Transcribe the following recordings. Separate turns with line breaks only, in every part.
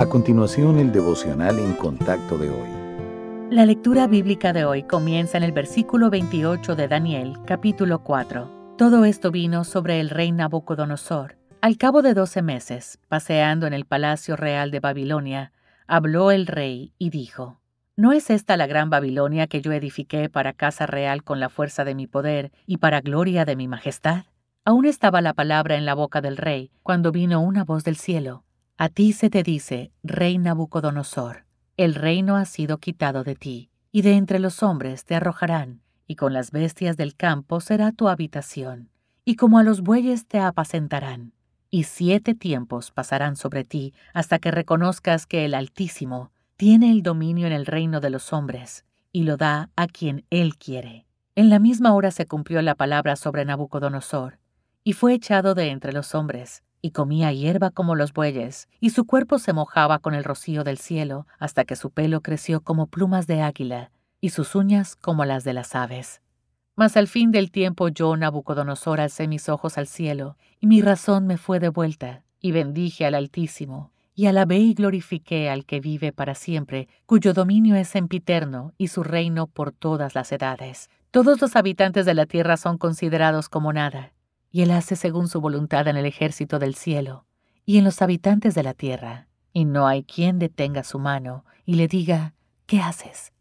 A continuación, el devocional en contacto de hoy.
La lectura bíblica de hoy comienza en el versículo 28 de Daniel, capítulo 4. Todo esto vino sobre el rey Nabucodonosor. Al cabo de doce meses, paseando en el palacio real de Babilonia, habló el rey y dijo, ¿No es esta la gran Babilonia que yo edifiqué para casa real con la fuerza de mi poder y para gloria de mi majestad? Aún estaba la palabra en la boca del rey cuando vino una voz del cielo a ti se te dice, Rey Nabucodonosor, el reino ha sido quitado de ti, y de entre los hombres te arrojarán, y con las bestias del campo será tu habitación, y como a los bueyes te apacentarán. Y siete tiempos pasarán sobre ti hasta que reconozcas que el Altísimo tiene el dominio en el reino de los hombres, y lo da a quien él quiere. En la misma hora se cumplió la palabra sobre Nabucodonosor, y fue echado de entre los hombres, y comía hierba como los bueyes, y su cuerpo se mojaba con el rocío del cielo, hasta que su pelo creció como plumas de águila, y sus uñas como las de las aves. Mas al fin del tiempo yo, Nabucodonosor, alcé mis ojos al cielo, y mi razón me fue devuelta, y bendije al Altísimo, y alabé y glorifiqué al que vive para siempre, cuyo dominio es sempiterno, y su reino por todas las edades. Todos los habitantes de la tierra son considerados como nada, y Él hace según su voluntad en el ejército del cielo y en los habitantes de la tierra, y no hay quien detenga su mano y le diga, ¿qué haces?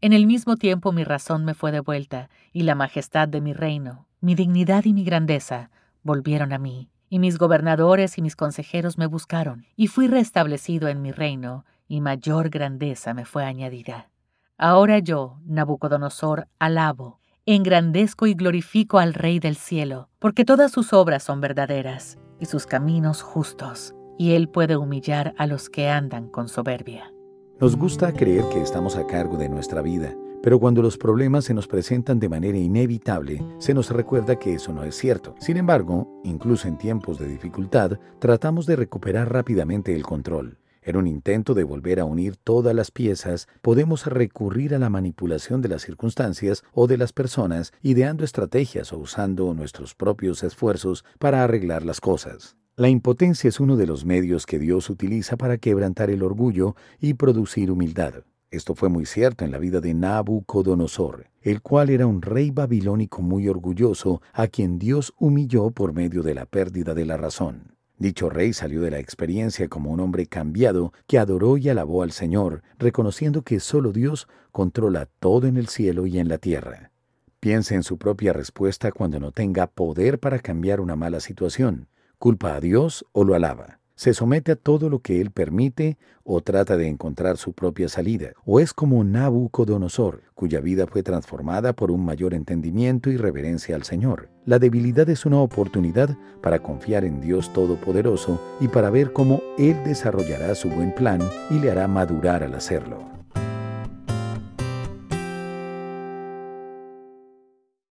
En el mismo tiempo mi razón me fue devuelta, y la majestad de mi reino, mi dignidad y mi grandeza volvieron a mí, y mis gobernadores y mis consejeros me buscaron, y fui restablecido en mi reino, y mayor grandeza me fue añadida. Ahora yo, Nabucodonosor, alabo, engrandezco y glorifico al Rey del cielo, porque todas sus obras son verdaderas y sus caminos justos, y Él puede humillar a los que andan con soberbia.
Nos gusta creer que estamos a cargo de nuestra vida, pero cuando los problemas se nos presentan de manera inevitable, se nos recuerda que eso no es cierto. Sin embargo, incluso en tiempos de dificultad, tratamos de recuperar rápidamente el control. En un intento de volver a unir todas las piezas, podemos recurrir a la manipulación de las circunstancias o de las personas, ideando estrategias o usando nuestros propios esfuerzos para arreglar las cosas. La impotencia es uno de los medios que Dios utiliza para quebrantar el orgullo y producir humildad. Esto fue muy cierto en la vida de Nabucodonosor, el cual era un rey babilónico muy orgulloso a quien Dios humilló por medio de la pérdida de la razón. Dicho rey salió de la experiencia como un hombre cambiado que adoró y alabó al Señor, reconociendo que solo Dios controla todo en el cielo y en la tierra. Piense en su propia respuesta cuando no tenga poder para cambiar una mala situación. ¿Culpa a Dios o lo alaba? Se somete a todo lo que él permite o trata de encontrar su propia salida, o es como Nabucodonosor, cuya vida fue transformada por un mayor entendimiento y reverencia al Señor. La debilidad es una oportunidad para confiar en Dios Todopoderoso y para ver cómo Él desarrollará su buen plan y le hará madurar al hacerlo.